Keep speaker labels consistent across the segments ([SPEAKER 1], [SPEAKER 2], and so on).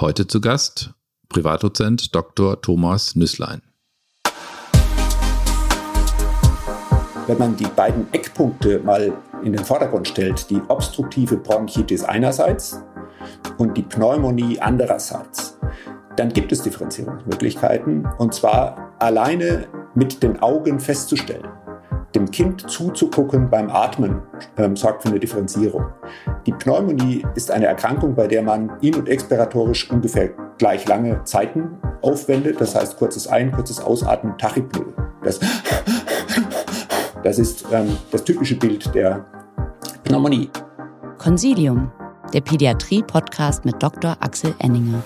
[SPEAKER 1] Heute zu Gast Privatdozent Dr. Thomas Nüsslein.
[SPEAKER 2] Wenn man die beiden Eckpunkte mal in den Vordergrund stellt, die obstruktive Bronchitis einerseits und die Pneumonie andererseits, dann gibt es Differenzierungsmöglichkeiten und zwar alleine mit den Augen festzustellen. Dem Kind zuzugucken beim Atmen ähm, sorgt für eine Differenzierung. Die Pneumonie ist eine Erkrankung, bei der man in- und expiratorisch ungefähr gleich lange Zeiten aufwendet. Das heißt kurzes Ein-, kurzes Ausatmen, Tachypnoe. Das, das ist ähm, das typische Bild der Pneumonie.
[SPEAKER 3] Consilium, der Pädiatrie-Podcast mit Dr. Axel Enninger.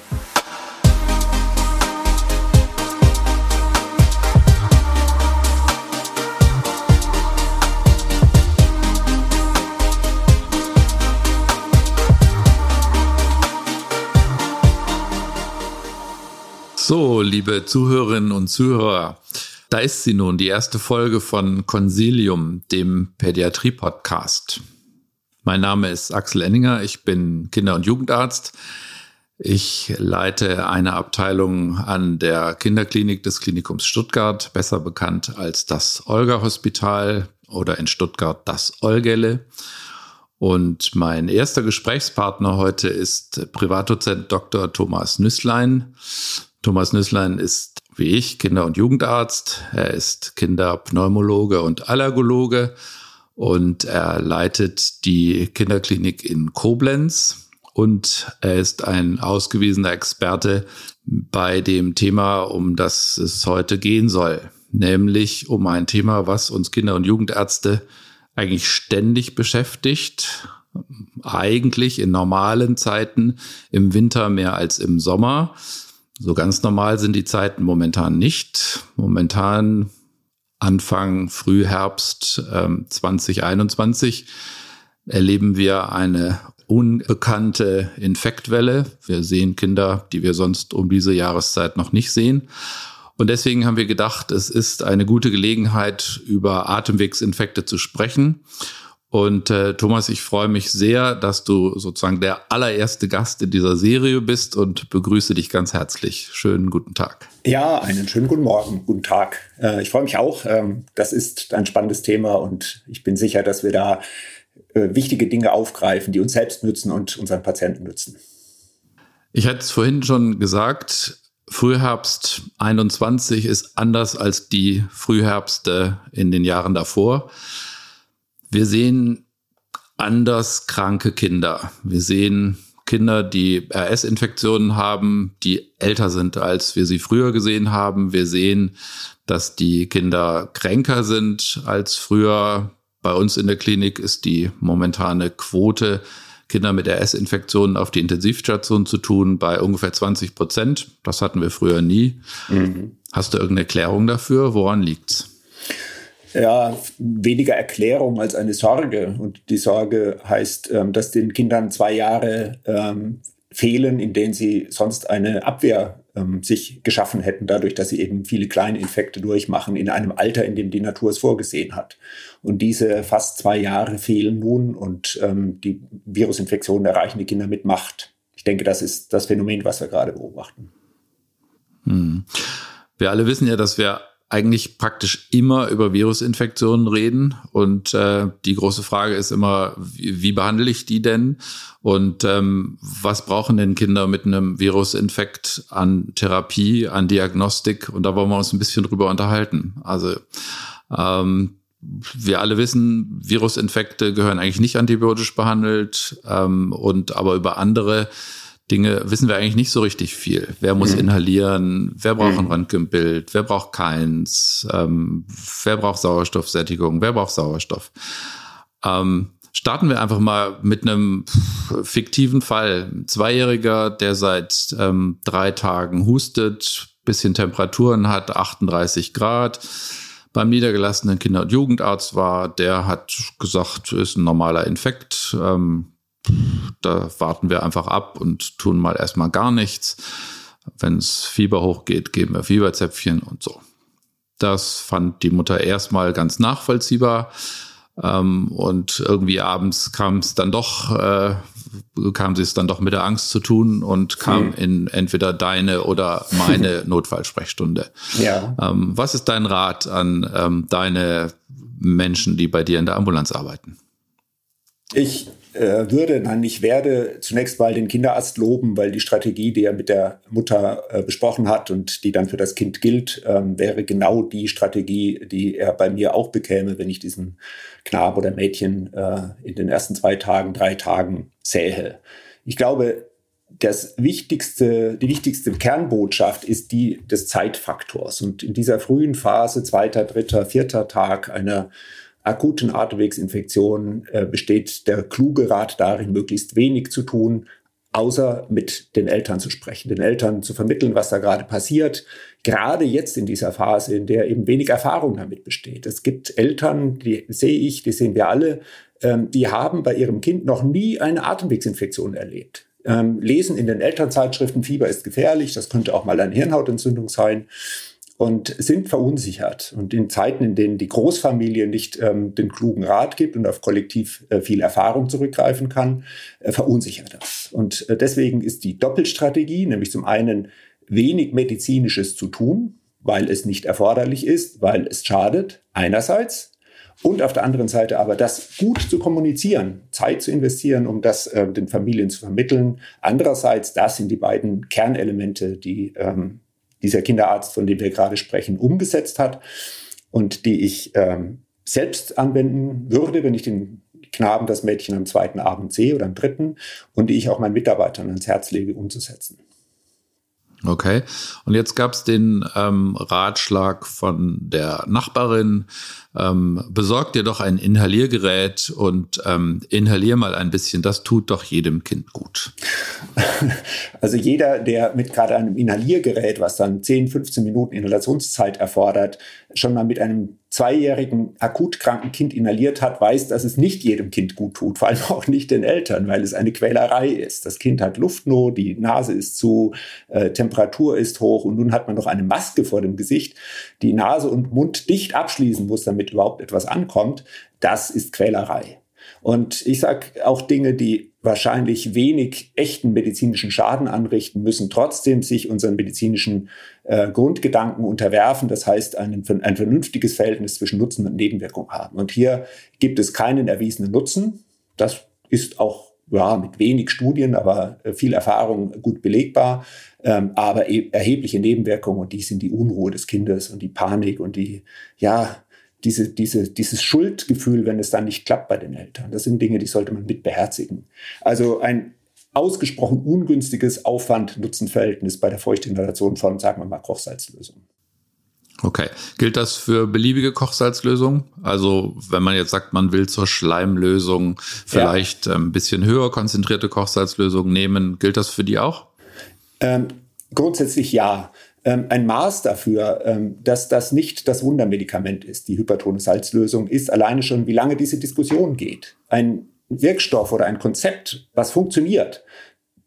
[SPEAKER 1] So, liebe Zuhörerinnen und Zuhörer, da ist sie nun, die erste Folge von Consilium, dem Pädiatrie-Podcast. Mein Name ist Axel Enninger, ich bin Kinder- und Jugendarzt. Ich leite eine Abteilung an der Kinderklinik des Klinikums Stuttgart, besser bekannt als das Olga-Hospital oder in Stuttgart das Olgele. Und mein erster Gesprächspartner heute ist Privatdozent Dr. Thomas Nüsslein. Thomas Nüsslein ist wie ich Kinder- und Jugendarzt. Er ist Kinderpneumologe und Allergologe und er leitet die Kinderklinik in Koblenz und er ist ein ausgewiesener Experte bei dem Thema, um das es heute gehen soll, nämlich um ein Thema, was uns Kinder- und Jugendärzte eigentlich ständig beschäftigt, eigentlich in normalen Zeiten, im Winter mehr als im Sommer. So ganz normal sind die Zeiten momentan nicht. Momentan Anfang Frühherbst ähm, 2021 erleben wir eine unbekannte Infektwelle. Wir sehen Kinder, die wir sonst um diese Jahreszeit noch nicht sehen. Und deswegen haben wir gedacht, es ist eine gute Gelegenheit, über Atemwegsinfekte zu sprechen. Und äh, Thomas, ich freue mich sehr, dass du sozusagen der allererste Gast in dieser Serie bist und begrüße dich ganz herzlich. Schönen guten Tag.
[SPEAKER 2] Ja, einen schönen guten Morgen, guten Tag. Äh, ich freue mich auch. Ähm, das ist ein spannendes Thema und ich bin sicher, dass wir da äh, wichtige Dinge aufgreifen, die uns selbst nützen und unseren Patienten nützen.
[SPEAKER 1] Ich hatte es vorhin schon gesagt, Frühherbst 21 ist anders als die Frühherbste in den Jahren davor. Wir sehen anders kranke Kinder. Wir sehen Kinder, die RS-Infektionen haben, die älter sind, als wir sie früher gesehen haben. Wir sehen, dass die Kinder kränker sind als früher. Bei uns in der Klinik ist die momentane Quote, Kinder mit RS-Infektionen auf die Intensivstation zu tun, bei ungefähr 20 Prozent. Das hatten wir früher nie. Mhm. Hast du irgendeine Erklärung dafür? Woran liegt's?
[SPEAKER 2] Ja, weniger Erklärung als eine Sorge. Und die Sorge heißt, ähm, dass den Kindern zwei Jahre ähm, fehlen, in denen sie sonst eine Abwehr ähm, sich geschaffen hätten, dadurch, dass sie eben viele kleine Infekte durchmachen in einem Alter, in dem die Natur es vorgesehen hat. Und diese fast zwei Jahre fehlen nun und ähm, die Virusinfektionen erreichen die Kinder mit Macht. Ich denke, das ist das Phänomen, was wir gerade beobachten.
[SPEAKER 1] Hm. Wir alle wissen ja, dass wir eigentlich praktisch immer über Virusinfektionen reden. Und äh, die große Frage ist immer, wie, wie behandle ich die denn? Und ähm, was brauchen denn Kinder mit einem Virusinfekt an Therapie, an Diagnostik? Und da wollen wir uns ein bisschen drüber unterhalten. Also ähm, wir alle wissen, Virusinfekte gehören eigentlich nicht antibiotisch behandelt ähm, und aber über andere Dinge wissen wir eigentlich nicht so richtig viel. Wer muss mhm. inhalieren? Wer braucht ein mhm. Röntgenbild? Wer braucht keins? Ähm, wer braucht Sauerstoffsättigung? Wer braucht Sauerstoff? Ähm, starten wir einfach mal mit einem fiktiven Fall. Ein Zweijähriger, der seit ähm, drei Tagen hustet, bisschen Temperaturen hat, 38 Grad, beim niedergelassenen Kinder- und Jugendarzt war, der hat gesagt, ist ein normaler Infekt, ähm, da warten wir einfach ab und tun mal erstmal gar nichts. Wenn es Fieber hochgeht, geben wir Fieberzäpfchen und so. Das fand die Mutter erstmal ganz nachvollziehbar. Ähm, und irgendwie abends kam es dann doch, äh, bekam sie es dann doch mit der Angst zu tun und kam hm. in entweder deine oder meine Notfallsprechstunde. Ja. Ähm, was ist dein Rat an ähm, deine Menschen, die bei dir in der Ambulanz arbeiten?
[SPEAKER 2] Ich äh, würde, nein, ich werde zunächst mal den Kinderarzt loben, weil die Strategie, die er mit der Mutter äh, besprochen hat und die dann für das Kind gilt, ähm, wäre genau die Strategie, die er bei mir auch bekäme, wenn ich diesen Knab oder Mädchen äh, in den ersten zwei Tagen, drei Tagen sähe. Ich glaube, das wichtigste, die wichtigste Kernbotschaft ist die des Zeitfaktors. Und in dieser frühen Phase, zweiter, dritter, vierter Tag einer akuten Atemwegsinfektionen äh, besteht der kluge Rat darin, möglichst wenig zu tun, außer mit den Eltern zu sprechen, den Eltern zu vermitteln, was da gerade passiert. Gerade jetzt in dieser Phase, in der eben wenig Erfahrung damit besteht. Es gibt Eltern, die sehe ich, die sehen wir alle, ähm, die haben bei ihrem Kind noch nie eine Atemwegsinfektion erlebt. Ähm, lesen in den Elternzeitschriften, Fieber ist gefährlich, das könnte auch mal eine Hirnhautentzündung sein und sind verunsichert. Und in Zeiten, in denen die Großfamilie nicht ähm, den klugen Rat gibt und auf kollektiv äh, viel Erfahrung zurückgreifen kann, äh, verunsichert das. Und äh, deswegen ist die Doppelstrategie, nämlich zum einen wenig medizinisches zu tun, weil es nicht erforderlich ist, weil es schadet, einerseits, und auf der anderen Seite aber das gut zu kommunizieren, Zeit zu investieren, um das äh, den Familien zu vermitteln. Andererseits, das sind die beiden Kernelemente, die ähm, dieser Kinderarzt, von dem wir gerade sprechen, umgesetzt hat und die ich ähm, selbst anwenden würde, wenn ich den Knaben, das Mädchen am zweiten Abend sehe oder am dritten und die ich auch meinen Mitarbeitern ans Herz lege, umzusetzen.
[SPEAKER 1] Okay. Und jetzt gab es den ähm, Ratschlag von der Nachbarin, ähm, besorg dir doch ein Inhaliergerät und ähm, inhalier mal ein bisschen. Das tut doch jedem Kind gut.
[SPEAKER 2] Also jeder, der mit gerade einem Inhaliergerät, was dann 10, 15 Minuten Inhalationszeit erfordert, schon mal mit einem zweijährigen akut kranken Kind inhaliert hat, weiß, dass es nicht jedem Kind gut tut, vor allem auch nicht den Eltern, weil es eine Quälerei ist. Das Kind hat Luftnot, die Nase ist zu, äh, Temperatur ist hoch und nun hat man noch eine Maske vor dem Gesicht, die Nase und Mund dicht abschließen muss, damit überhaupt etwas ankommt. Das ist Quälerei. Und ich sage auch Dinge, die wahrscheinlich wenig echten medizinischen Schaden anrichten, müssen trotzdem sich unseren medizinischen äh, Grundgedanken unterwerfen. Das heißt, ein, ein vernünftiges Verhältnis zwischen Nutzen und Nebenwirkung haben. Und hier gibt es keinen erwiesenen Nutzen. Das ist auch ja, mit wenig Studien, aber äh, viel Erfahrung gut belegbar, ähm, aber e erhebliche Nebenwirkungen und die sind die Unruhe des Kindes und die Panik und die, ja, diese, diese, dieses Schuldgefühl, wenn es dann nicht klappt bei den Eltern. Das sind Dinge, die sollte man mit beherzigen. Also ein ausgesprochen ungünstiges Aufwand-Nutzen-Verhältnis bei der Feuchtinhalation von, sagen wir mal, Kochsalzlösungen.
[SPEAKER 1] Okay. Gilt das für beliebige Kochsalzlösungen? Also wenn man jetzt sagt, man will zur Schleimlösung vielleicht ja. ein bisschen höher konzentrierte Kochsalzlösungen nehmen, gilt das für die auch?
[SPEAKER 2] Ähm, grundsätzlich ja ähm, ein Maß dafür, ähm, dass das nicht das Wundermedikament ist, die hypertone Salzlösung, ist alleine schon, wie lange diese Diskussion geht. Ein Wirkstoff oder ein Konzept, was funktioniert,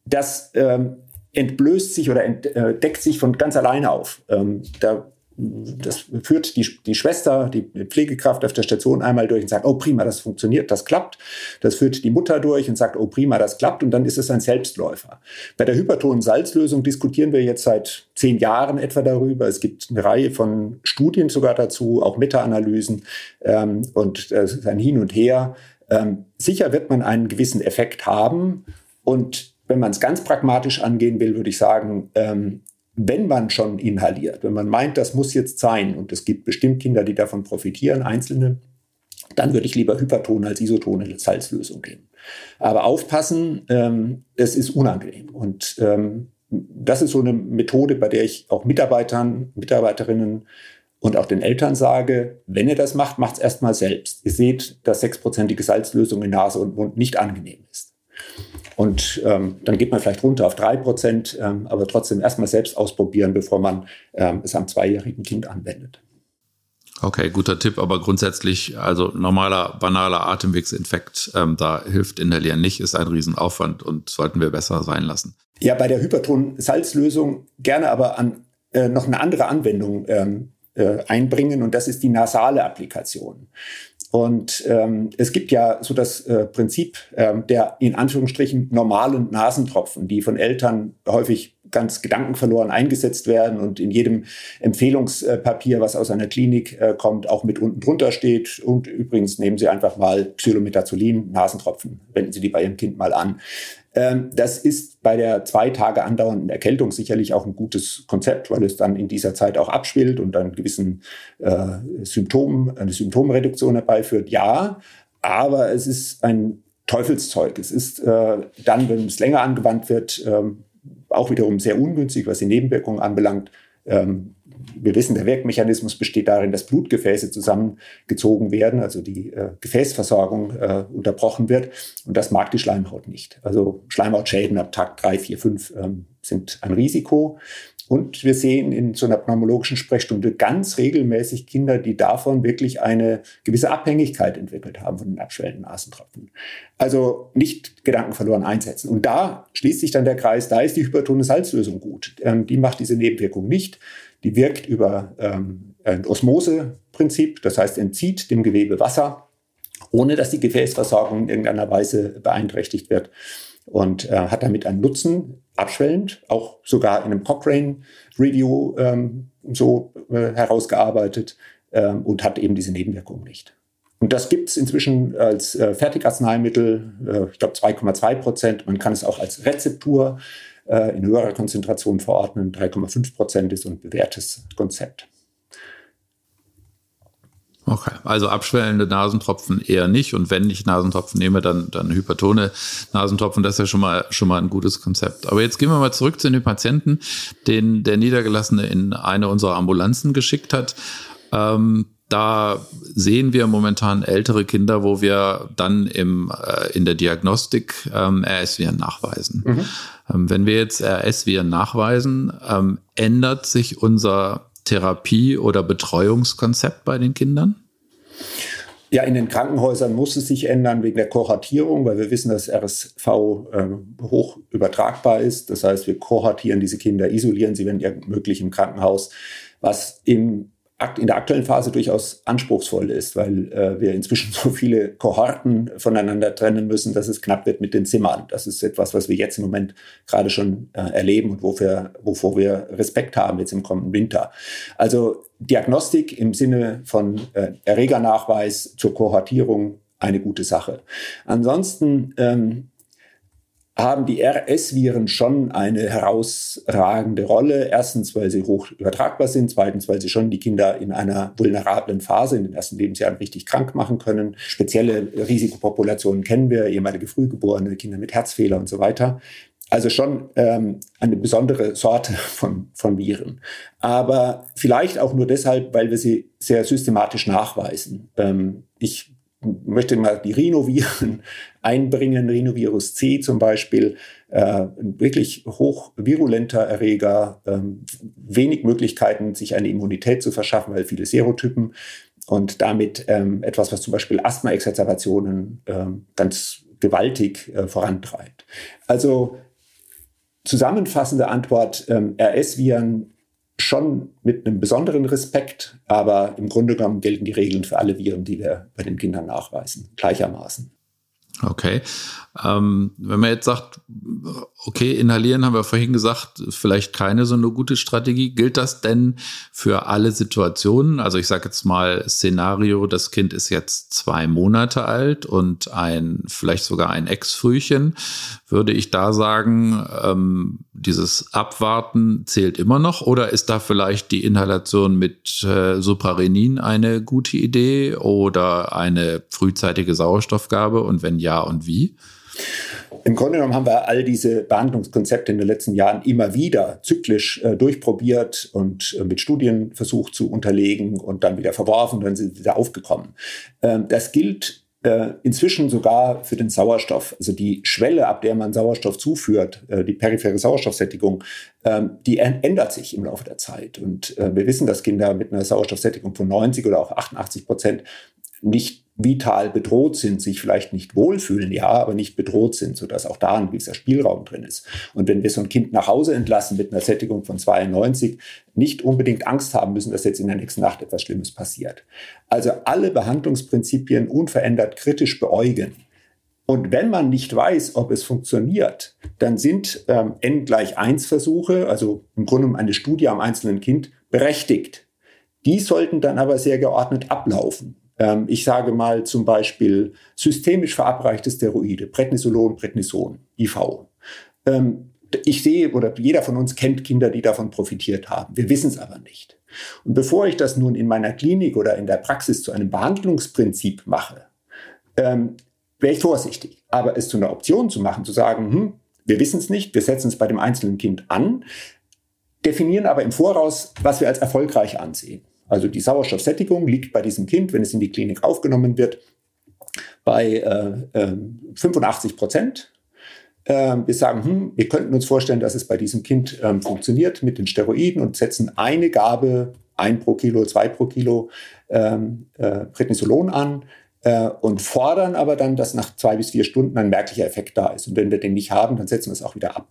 [SPEAKER 2] das ähm, entblößt sich oder entdeckt äh, sich von ganz alleine auf. Ähm, da das führt die, die Schwester, die Pflegekraft auf der Station einmal durch und sagt, oh prima, das funktioniert, das klappt. Das führt die Mutter durch und sagt, oh prima, das klappt. Und dann ist es ein Selbstläufer. Bei der hypertonen Salzlösung diskutieren wir jetzt seit zehn Jahren etwa darüber. Es gibt eine Reihe von Studien sogar dazu, auch Meta-Analysen. Ähm, und es ist ein Hin und Her. Ähm, sicher wird man einen gewissen Effekt haben. Und wenn man es ganz pragmatisch angehen will, würde ich sagen, ähm, wenn man schon inhaliert, wenn man meint, das muss jetzt sein, und es gibt bestimmt Kinder, die davon profitieren, einzelne, dann würde ich lieber Hyperton als isotone Salzlösung geben. Aber aufpassen, ähm, es ist unangenehm. Und ähm, das ist so eine Methode, bei der ich auch Mitarbeitern, Mitarbeiterinnen und auch den Eltern sage, wenn ihr das macht, macht es erstmal selbst. Ihr seht, dass sechsprozentige Salzlösung in Nase und Mund nicht angenehm ist. Und ähm, dann geht man vielleicht runter auf drei Prozent, ähm, aber trotzdem erstmal selbst ausprobieren, bevor man ähm, es am zweijährigen Kind anwendet.
[SPEAKER 1] Okay, guter Tipp, aber grundsätzlich, also normaler, banaler Atemwegsinfekt, ähm, da hilft Inhalieren nicht, ist ein Riesenaufwand und sollten wir besser sein lassen.
[SPEAKER 2] Ja, bei der Hyperton-Salzlösung gerne aber an äh, noch eine andere Anwendung ähm, äh, einbringen und das ist die nasale Applikation. Und ähm, es gibt ja so das äh, Prinzip ähm, der in Anführungsstrichen normalen Nasentropfen, die von Eltern häufig ganz gedankenverloren eingesetzt werden und in jedem Empfehlungspapier, was aus einer Klinik äh, kommt, auch mit unten drunter steht. Und übrigens nehmen Sie einfach mal Xylometazolin, Nasentropfen, wenden Sie die bei Ihrem Kind mal an. Ähm, das ist bei der zwei Tage andauernden Erkältung sicherlich auch ein gutes Konzept, weil es dann in dieser Zeit auch abspielt und dann gewissen äh, Symptomen, eine Symptomreduktion herbeiführt. Ja, aber es ist ein Teufelszeug. Es ist äh, dann, wenn es länger angewandt wird, ähm, auch wiederum sehr ungünstig, was die Nebenwirkungen anbelangt. Ähm, wir wissen, der Wirkmechanismus besteht darin, dass Blutgefäße zusammengezogen werden, also die äh, Gefäßversorgung äh, unterbrochen wird. Und das mag die Schleimhaut nicht. Also Schleimhautschäden ab Tag 3, 4, 5 ähm, sind ein Risiko. Und wir sehen in so einer pneumologischen Sprechstunde ganz regelmäßig Kinder, die davon wirklich eine gewisse Abhängigkeit entwickelt haben von den abschwellenden Nasentropfen. Also nicht Gedanken verloren einsetzen. Und da schließt sich dann der Kreis, da ist die hypertone Salzlösung gut. Ähm, die macht diese Nebenwirkung nicht. Die wirkt über ähm, ein Osmoseprinzip, das heißt entzieht dem Gewebe Wasser, ohne dass die Gefäßversorgung in irgendeiner Weise beeinträchtigt wird und äh, hat damit einen Nutzen, abschwellend, auch sogar in einem Cochrane Review ähm, so äh, herausgearbeitet ähm, und hat eben diese Nebenwirkungen nicht. Und das gibt es inzwischen als äh, Fertigarzneimittel, äh, ich glaube 2,2 Prozent. Man kann es auch als Rezeptur äh, in höherer Konzentration verordnen. 3,5 Prozent ist ein bewährtes Konzept.
[SPEAKER 1] Okay, also abschwellende Nasentropfen eher nicht. Und wenn ich Nasentropfen nehme, dann, dann hypertone Nasentropfen. Das ist ja schon mal, schon mal ein gutes Konzept. Aber jetzt gehen wir mal zurück zu den Patienten, den der Niedergelassene in eine unserer Ambulanzen geschickt hat. Ähm, da sehen wir momentan ältere Kinder, wo wir dann im, äh, in der Diagnostik ähm, RS-Viren nachweisen. Mhm. Ähm, wenn wir jetzt RS-Viren nachweisen, ähm, ändert sich unser Therapie- oder Betreuungskonzept bei den Kindern?
[SPEAKER 2] Ja, in den Krankenhäusern muss es sich ändern wegen der Kohortierung, weil wir wissen, dass RSV äh, hoch übertragbar ist. Das heißt, wir kohortieren diese Kinder, isolieren sie, wenn möglich, im Krankenhaus, was im in der aktuellen Phase durchaus anspruchsvoll ist, weil äh, wir inzwischen so viele Kohorten voneinander trennen müssen, dass es knapp wird mit den Zimmern. Das ist etwas, was wir jetzt im Moment gerade schon äh, erleben und wofür, wovor wir Respekt haben jetzt im kommenden Winter. Also Diagnostik im Sinne von äh, Erregernachweis zur Kohortierung eine gute Sache. Ansonsten ähm, haben die RS-Viren schon eine herausragende Rolle. Erstens, weil sie hoch übertragbar sind. Zweitens, weil sie schon die Kinder in einer vulnerablen Phase in den ersten Lebensjahren richtig krank machen können. Spezielle Risikopopulationen kennen wir, ehemalige Frühgeborene, Kinder mit Herzfehler und so weiter. Also schon ähm, eine besondere Sorte von, von Viren. Aber vielleicht auch nur deshalb, weil wir sie sehr systematisch nachweisen. Ähm, ich möchte mal die Rhinoviren einbringen, Rhinovirus C zum Beispiel, äh, ein wirklich hochvirulenter Erreger, ähm, wenig Möglichkeiten, sich eine Immunität zu verschaffen, weil viele Serotypen und damit ähm, etwas, was zum Beispiel Asthma-Exazerbationen ähm, ganz gewaltig äh, vorantreibt. Also zusammenfassende Antwort, ähm, RS-Viren schon mit einem besonderen Respekt, aber im Grunde genommen gelten die Regeln für alle Viren, die wir bei den Kindern nachweisen, gleichermaßen.
[SPEAKER 1] Okay. Ähm, wenn man jetzt sagt, okay, inhalieren haben wir vorhin gesagt, vielleicht keine so eine gute Strategie. Gilt das denn für alle Situationen? Also ich sage jetzt mal Szenario, das Kind ist jetzt zwei Monate alt und ein, vielleicht sogar ein Ex-Frühchen. Würde ich da sagen, ähm, dieses Abwarten zählt immer noch oder ist da vielleicht die Inhalation mit äh, Suprarenin eine gute Idee oder eine frühzeitige Sauerstoffgabe und wenn ja und wie?
[SPEAKER 2] Im Grunde genommen haben wir all diese Behandlungskonzepte in den letzten Jahren immer wieder zyklisch äh, durchprobiert und äh, mit Studien versucht zu unterlegen und dann wieder verworfen, dann sind sie wieder aufgekommen. Ähm, das gilt inzwischen sogar für den Sauerstoff. Also die Schwelle, ab der man Sauerstoff zuführt, äh, die periphere Sauerstoffsättigung, ähm, die ändert sich im Laufe der Zeit. Und äh, wir wissen, dass Kinder mit einer Sauerstoffsättigung von 90 oder auch 88 Prozent nicht vital bedroht sind, sich vielleicht nicht wohlfühlen, ja, aber nicht bedroht sind, sodass auch da ein gewisser Spielraum drin ist. Und wenn wir so ein Kind nach Hause entlassen mit einer Sättigung von 92, nicht unbedingt Angst haben müssen, dass jetzt in der nächsten Nacht etwas Schlimmes passiert. Also alle Behandlungsprinzipien unverändert kritisch beäugen. Und wenn man nicht weiß, ob es funktioniert, dann sind ähm, N gleich 1 Versuche, also im Grunde eine Studie am einzelnen Kind, berechtigt. Die sollten dann aber sehr geordnet ablaufen. Ähm, ich sage mal zum Beispiel systemisch verabreichte Steroide, Prednisolon, Prednison, IV. Ähm, ich sehe oder jeder von uns kennt Kinder, die davon profitiert haben. Wir wissen es aber nicht. Und bevor ich das nun in meiner Klinik oder in der Praxis zu einem Behandlungsprinzip mache, ähm, wäre ich vorsichtig. Aber es zu einer Option zu machen, zu sagen, hm, wir wissen es nicht, wir setzen es bei dem einzelnen Kind an, definieren aber im Voraus, was wir als erfolgreich ansehen. Also die Sauerstoffsättigung liegt bei diesem Kind, wenn es in die Klinik aufgenommen wird, bei äh, äh, 85 Prozent. Äh, wir sagen, hm, wir könnten uns vorstellen, dass es bei diesem Kind ähm, funktioniert mit den Steroiden und setzen eine Gabe, ein pro Kilo, zwei pro Kilo ähm, äh, Prednisolon an äh, und fordern aber dann, dass nach zwei bis vier Stunden ein merklicher Effekt da ist. Und wenn wir den nicht haben, dann setzen wir es auch wieder ab.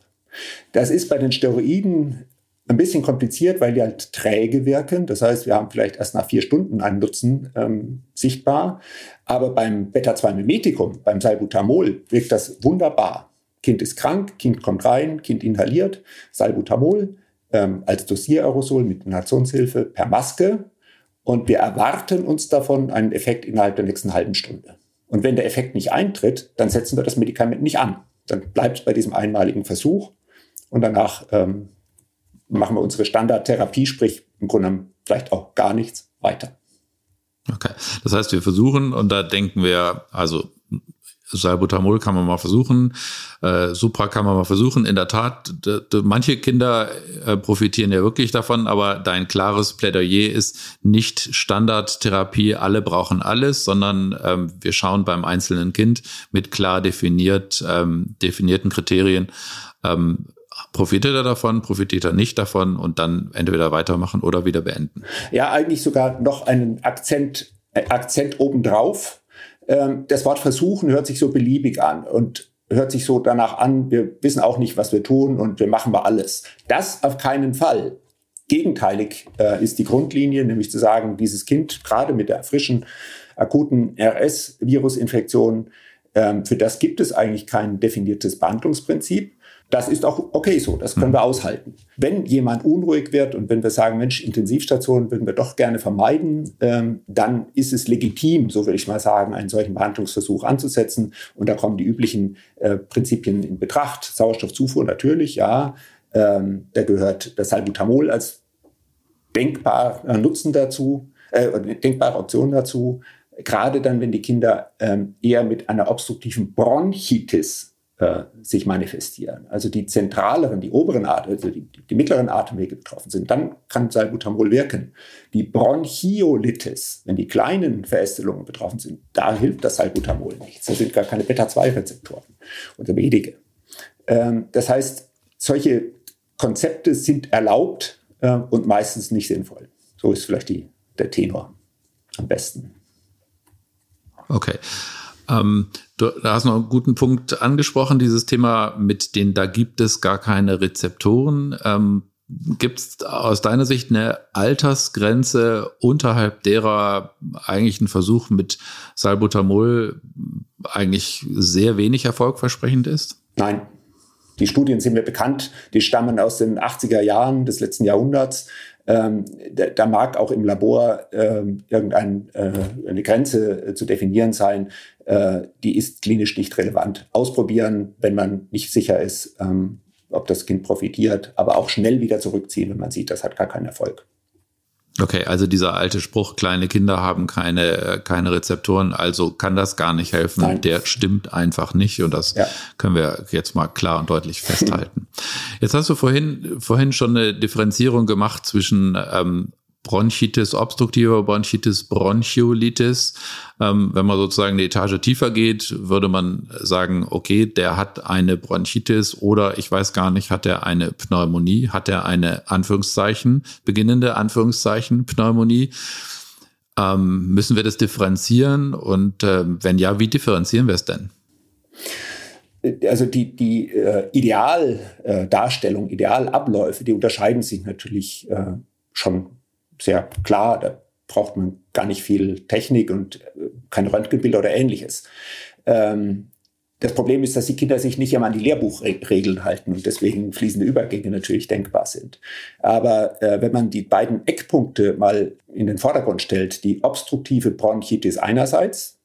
[SPEAKER 2] Das ist bei den Steroiden ein bisschen kompliziert, weil die halt träge wirken. Das heißt, wir haben vielleicht erst nach vier Stunden einen Nutzen ähm, sichtbar. Aber beim Beta-2-Mimetikum, beim Salbutamol, wirkt das wunderbar. Kind ist krank, Kind kommt rein, Kind inhaliert Salbutamol ähm, als Dosiererosol mit Inhalationshilfe per Maske. Und wir erwarten uns davon einen Effekt innerhalb der nächsten halben Stunde. Und wenn der Effekt nicht eintritt, dann setzen wir das Medikament nicht an. Dann bleibt es bei diesem einmaligen Versuch und danach ähm, machen wir unsere Standardtherapie, sprich im Grunde vielleicht auch gar nichts weiter.
[SPEAKER 1] Okay, das heißt, wir versuchen und da denken wir, also Salbutamol kann man mal versuchen, äh, Supra kann man mal versuchen. In der Tat, manche Kinder äh, profitieren ja wirklich davon, aber dein klares Plädoyer ist nicht Standardtherapie, alle brauchen alles, sondern ähm, wir schauen beim einzelnen Kind mit klar definiert, ähm, definierten Kriterien, ähm, profitiert er davon, profitiert er nicht davon und dann entweder weitermachen oder wieder beenden.
[SPEAKER 2] Ja, eigentlich sogar noch einen Akzent, äh, Akzent obendrauf. Ähm, das Wort versuchen hört sich so beliebig an und hört sich so danach an, wir wissen auch nicht, was wir tun und wir machen mal alles. Das auf keinen Fall. Gegenteilig äh, ist die Grundlinie, nämlich zu sagen, dieses Kind, gerade mit der frischen akuten RS-Virusinfektion, ähm, für das gibt es eigentlich kein definiertes Behandlungsprinzip. Das ist auch okay so, das können wir mhm. aushalten. Wenn jemand unruhig wird und wenn wir sagen, Mensch, Intensivstationen würden wir doch gerne vermeiden, ähm, dann ist es legitim, so würde ich mal sagen, einen solchen Behandlungsversuch anzusetzen. Und da kommen die üblichen äh, Prinzipien in Betracht. Sauerstoffzufuhr natürlich, ja. Ähm, da gehört das Salbutamol als denkbarer Nutzen dazu, äh, denkbare Option dazu. Gerade dann, wenn die Kinder ähm, eher mit einer obstruktiven Bronchitis äh, sich manifestieren, also die zentraleren, die oberen Atem, also die, die, mittleren Atemwege betroffen sind, dann kann Salbutamol wirken. Die Bronchiolitis, wenn die kleinen Verästelungen betroffen sind, da hilft das Salbutamol nichts. Da sind gar keine Beta-2-Rezeptoren oder wenige. Ähm, das heißt, solche Konzepte sind erlaubt äh, und meistens nicht sinnvoll. So ist vielleicht die, der Tenor am besten.
[SPEAKER 1] Okay. Ähm, du, du hast noch einen guten Punkt angesprochen, dieses Thema mit den, da gibt es gar keine Rezeptoren. Ähm, Gibt es aus deiner Sicht eine Altersgrenze, unterhalb derer eigentlich ein Versuch mit Salbutamol eigentlich sehr wenig erfolgversprechend ist?
[SPEAKER 2] Nein, die Studien sind mir bekannt, die stammen aus den 80er Jahren des letzten Jahrhunderts. Ähm, da, da, mag auch im Labor ähm, irgendeine äh, Grenze äh, zu definieren sein, äh, die ist klinisch nicht relevant. Ausprobieren, wenn man nicht sicher ist, ähm, ob das Kind profitiert, aber auch schnell wieder zurückziehen, wenn man sieht, das hat gar keinen Erfolg.
[SPEAKER 1] Okay, also dieser alte Spruch, kleine Kinder haben keine, äh, keine Rezeptoren, also kann das gar nicht helfen. Nein. Der stimmt einfach nicht und das ja. können wir jetzt mal klar und deutlich festhalten. Jetzt hast du vorhin, vorhin schon eine Differenzierung gemacht zwischen ähm, Bronchitis, obstruktive Bronchitis, Bronchiolitis. Ähm, wenn man sozusagen eine Etage tiefer geht, würde man sagen, okay, der hat eine Bronchitis oder ich weiß gar nicht, hat er eine Pneumonie, hat er eine Anführungszeichen, beginnende Anführungszeichen Pneumonie. Ähm, müssen wir das differenzieren? Und äh, wenn ja, wie differenzieren wir es denn?
[SPEAKER 2] Also die, die äh, Idealdarstellung, äh, Idealabläufe, die unterscheiden sich natürlich äh, schon sehr klar. Da braucht man gar nicht viel Technik und äh, keine Röntgenbilder oder ähnliches. Ähm, das Problem ist, dass die Kinder sich nicht immer an die Lehrbuchregeln halten und deswegen fließende Übergänge natürlich denkbar sind. Aber äh, wenn man die beiden Eckpunkte mal in den Vordergrund stellt, die obstruktive Bronchitis einerseits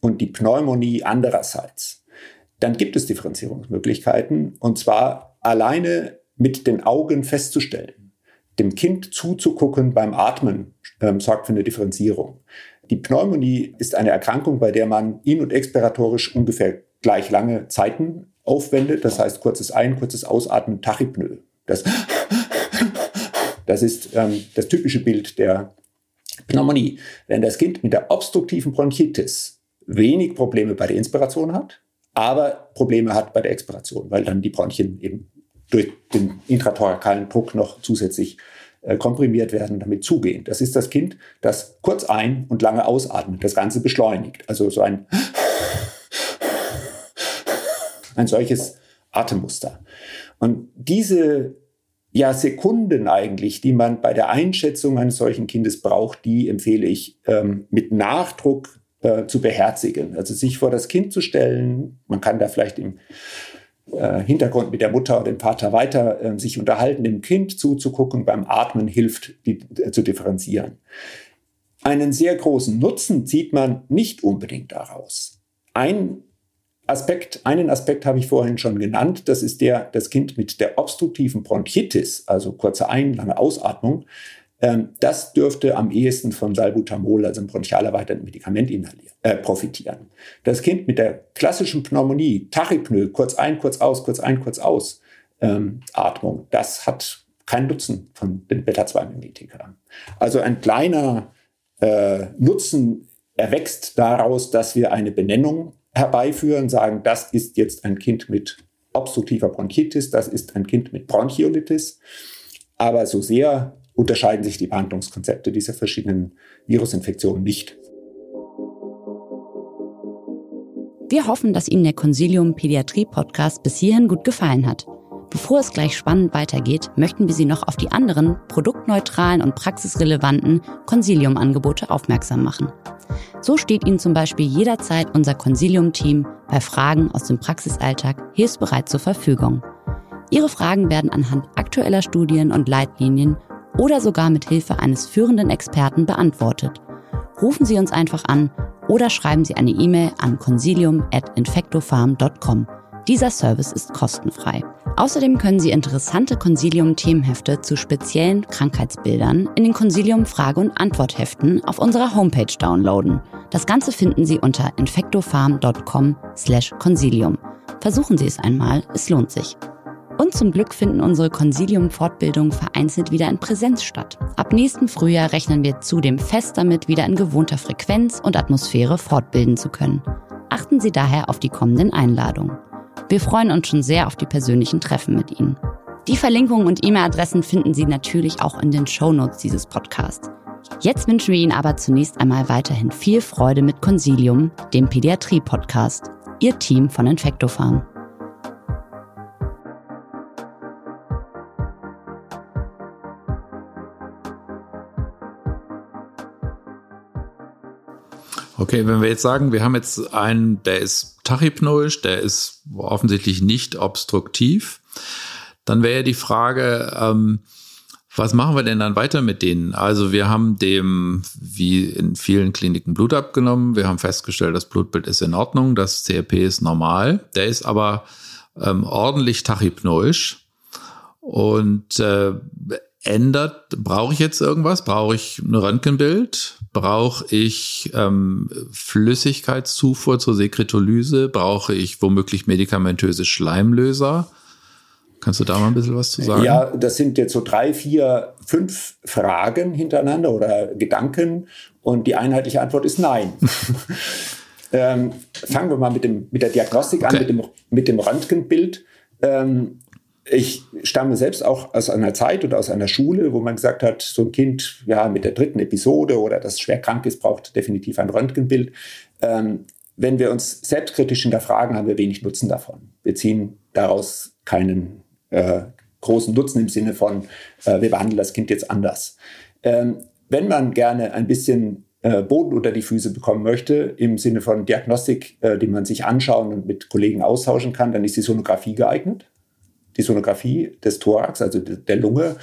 [SPEAKER 2] und die Pneumonie andererseits, dann gibt es Differenzierungsmöglichkeiten und zwar alleine mit den Augen festzustellen. Dem Kind zuzugucken beim Atmen ähm, sorgt für eine Differenzierung. Die Pneumonie ist eine Erkrankung, bei der man in- und expiratorisch ungefähr gleich lange Zeiten aufwendet. Das heißt kurzes Ein-, kurzes Ausatmen, Tachypnoe. Das, das ist ähm, das typische Bild der Pneumonie. Wenn das Kind mit der obstruktiven Bronchitis wenig Probleme bei der Inspiration hat, aber Probleme hat bei der Expiration, weil dann die Bronchien eben durch den intrathorakalen Druck noch zusätzlich äh, komprimiert werden und damit zugehen. Das ist das Kind, das kurz ein- und lange ausatmet, das Ganze beschleunigt. Also so ein, ein solches Atemmuster. Und diese ja, Sekunden eigentlich, die man bei der Einschätzung eines solchen Kindes braucht, die empfehle ich ähm, mit Nachdruck äh, zu beherzigen. Also sich vor das Kind zu stellen. Man kann da vielleicht im äh, Hintergrund mit der Mutter oder dem Vater weiter äh, sich unterhalten, dem Kind zuzugucken. Beim Atmen hilft, die, äh, zu differenzieren. Einen sehr großen Nutzen zieht man nicht unbedingt daraus. Ein Aspekt, einen Aspekt habe ich vorhin schon genannt, das ist der, das Kind mit der obstruktiven Bronchitis, also kurze Ein-, lange Ausatmung, ähm, das dürfte am ehesten von Salbutamol, also einem bronchial erweiterten Medikament, äh, profitieren. Das Kind mit der klassischen Pneumonie, Tachypnoe, kurz ein, kurz aus, kurz ein, kurz aus, ähm, Atmung, das hat keinen Nutzen von den Beta-2-Mimetikern. Also ein kleiner äh, Nutzen erwächst daraus, dass wir eine Benennung herbeiführen, sagen, das ist jetzt ein Kind mit obstruktiver Bronchitis, das ist ein Kind mit Bronchiolitis. Aber so sehr unterscheiden sich die Behandlungskonzepte dieser verschiedenen Virusinfektionen nicht.
[SPEAKER 3] Wir hoffen, dass Ihnen der Consilium Pädiatrie Podcast bis hierhin gut gefallen hat. Bevor es gleich spannend weitergeht, möchten wir Sie noch auf die anderen produktneutralen und praxisrelevanten Consilium-Angebote aufmerksam machen. So steht Ihnen zum Beispiel jederzeit unser Consilium-Team bei Fragen aus dem Praxisalltag hilfsbereit zur Verfügung. Ihre Fragen werden anhand aktueller Studien und Leitlinien oder sogar mit Hilfe eines führenden Experten beantwortet. Rufen Sie uns einfach an oder schreiben Sie eine E-Mail an consilium@infectofarm.com. Dieser Service ist kostenfrei. Außerdem können Sie interessante Consilium-Themenhefte zu speziellen Krankheitsbildern in den Consilium Frage- und Antwortheften auf unserer Homepage downloaden. Das Ganze finden Sie unter infectofarm.com/consilium. Versuchen Sie es einmal, es lohnt sich. Und zum Glück finden unsere Consilium-Fortbildungen vereinzelt wieder in Präsenz statt. Ab nächsten Frühjahr rechnen wir zudem fest damit, wieder in gewohnter Frequenz und Atmosphäre fortbilden zu können. Achten Sie daher auf die kommenden Einladungen. Wir freuen uns schon sehr auf die persönlichen Treffen mit Ihnen. Die Verlinkungen und E-Mail-Adressen finden Sie natürlich auch in den Shownotes dieses Podcasts. Jetzt wünschen wir Ihnen aber zunächst einmal weiterhin viel Freude mit Consilium, dem Pädiatrie-Podcast. Ihr Team von Infectofarm.
[SPEAKER 1] Okay, wenn wir jetzt sagen, wir haben jetzt einen, der ist tachypnoisch, der ist offensichtlich nicht obstruktiv, dann wäre die Frage, ähm, was machen wir denn dann weiter mit denen? Also wir haben dem, wie in vielen Kliniken, Blut abgenommen. Wir haben festgestellt, das Blutbild ist in Ordnung, das CRP ist normal. Der ist aber ähm, ordentlich tachypnoisch. Und äh, ändert, brauche ich jetzt irgendwas? Brauche ich ein Röntgenbild? Brauche ich ähm, Flüssigkeitszufuhr zur Sekretolyse? Brauche ich womöglich medikamentöse Schleimlöser? Kannst du da mal ein bisschen was zu sagen?
[SPEAKER 2] Ja, das sind jetzt so drei, vier, fünf Fragen hintereinander oder Gedanken und die einheitliche Antwort ist nein. ähm, fangen wir mal mit, dem, mit der Diagnostik okay. an, mit dem, mit dem Röntgenbild. Ähm, ich stamme selbst auch aus einer Zeit oder aus einer Schule, wo man gesagt hat, so ein Kind, ja, mit der dritten Episode oder das schwer krank ist, braucht definitiv ein Röntgenbild. Ähm, wenn wir uns selbstkritisch hinterfragen, haben wir wenig Nutzen davon. Wir ziehen daraus keinen äh, großen Nutzen im Sinne von, äh, wir behandeln das Kind jetzt anders. Ähm, wenn man gerne ein bisschen äh, Boden unter die Füße bekommen möchte, im Sinne von Diagnostik, äh, die man sich anschauen und mit Kollegen austauschen kann, dann ist die Sonographie geeignet die Sonographie des Thorax, also der Lunge.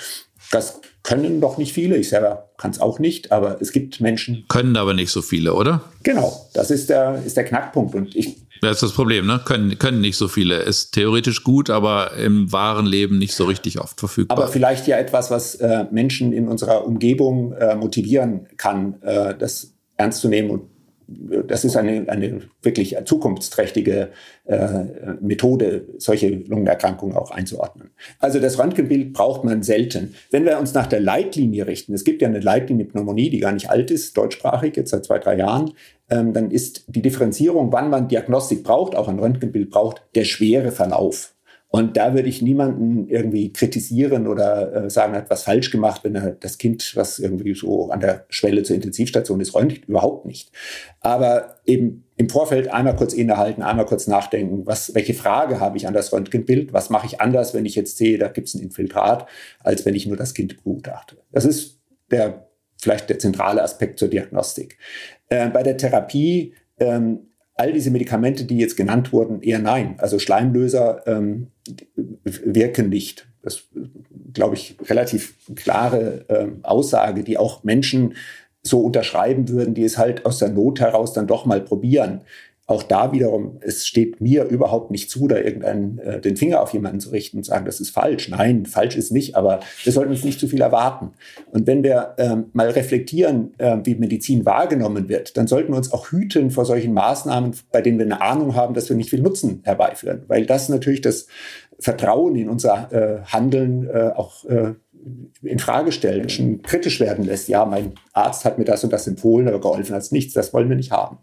[SPEAKER 2] Das können doch nicht viele. Ich selber kann es auch nicht, aber es gibt Menschen.
[SPEAKER 1] Können aber nicht so viele, oder?
[SPEAKER 2] Genau, das ist der, ist der Knackpunkt. Und ich
[SPEAKER 1] das ist das Problem, ne? Können, können nicht so viele. Ist theoretisch gut, aber im wahren Leben nicht so richtig oft verfügbar.
[SPEAKER 2] Aber vielleicht ja etwas, was äh, Menschen in unserer Umgebung äh, motivieren kann, äh, das ernst zu nehmen und das ist eine, eine wirklich zukunftsträchtige äh, Methode, solche Lungenerkrankungen auch einzuordnen. Also das Röntgenbild braucht man selten. Wenn wir uns nach der Leitlinie richten, es gibt ja eine Leitlinie Pneumonie, die gar nicht alt ist, deutschsprachig, jetzt seit zwei, drei Jahren, ähm, dann ist die Differenzierung, wann man Diagnostik braucht, auch ein Röntgenbild braucht, der schwere Verlauf. Und da würde ich niemanden irgendwie kritisieren oder äh, sagen, er hat was falsch gemacht, wenn er das Kind, was irgendwie so an der Schwelle zur Intensivstation ist, röntgt. Überhaupt nicht. Aber eben im Vorfeld einmal kurz innehalten, einmal kurz nachdenken, was, welche Frage habe ich an das Röntgenbild? Was mache ich anders, wenn ich jetzt sehe, da gibt es ein Infiltrat, als wenn ich nur das Kind begutachte? Das ist der, vielleicht der zentrale Aspekt zur Diagnostik. Äh, bei der Therapie ähm, all diese Medikamente, die jetzt genannt wurden, eher nein. Also Schleimlöser ähm, wirken nicht. Das glaube ich relativ klare ähm, Aussage, die auch Menschen so unterschreiben würden, die es halt aus der Not heraus dann doch mal probieren auch da wiederum, es steht mir überhaupt nicht zu, da irgendeinen äh, den Finger auf jemanden zu richten und sagen, das ist falsch. Nein, falsch ist nicht, aber wir sollten uns nicht zu viel erwarten. Und wenn wir ähm, mal reflektieren, äh, wie Medizin wahrgenommen wird, dann sollten wir uns auch hüten vor solchen Maßnahmen, bei denen wir eine Ahnung haben, dass wir nicht viel Nutzen herbeiführen, weil das natürlich das Vertrauen in unser äh, Handeln äh, auch äh, in Frage stellen, Menschen kritisch werden lässt. Ja, mein Arzt hat mir das und das empfohlen, aber geholfen hat nichts. Das wollen wir nicht haben.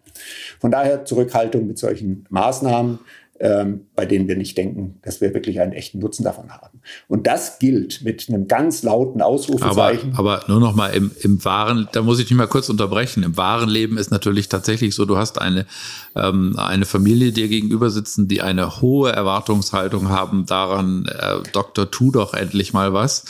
[SPEAKER 2] Von daher Zurückhaltung mit solchen Maßnahmen, ähm, bei denen wir nicht denken, dass wir wirklich einen echten Nutzen davon haben. Und das gilt mit einem ganz lauten Ausrufezeichen.
[SPEAKER 1] Aber, aber nur noch mal im, im wahren, da muss ich dich mal kurz unterbrechen. Im wahren Leben ist natürlich tatsächlich so, du hast eine, ähm, eine Familie dir gegenüber sitzen, die eine hohe Erwartungshaltung haben daran, äh, Doktor, tu doch endlich mal was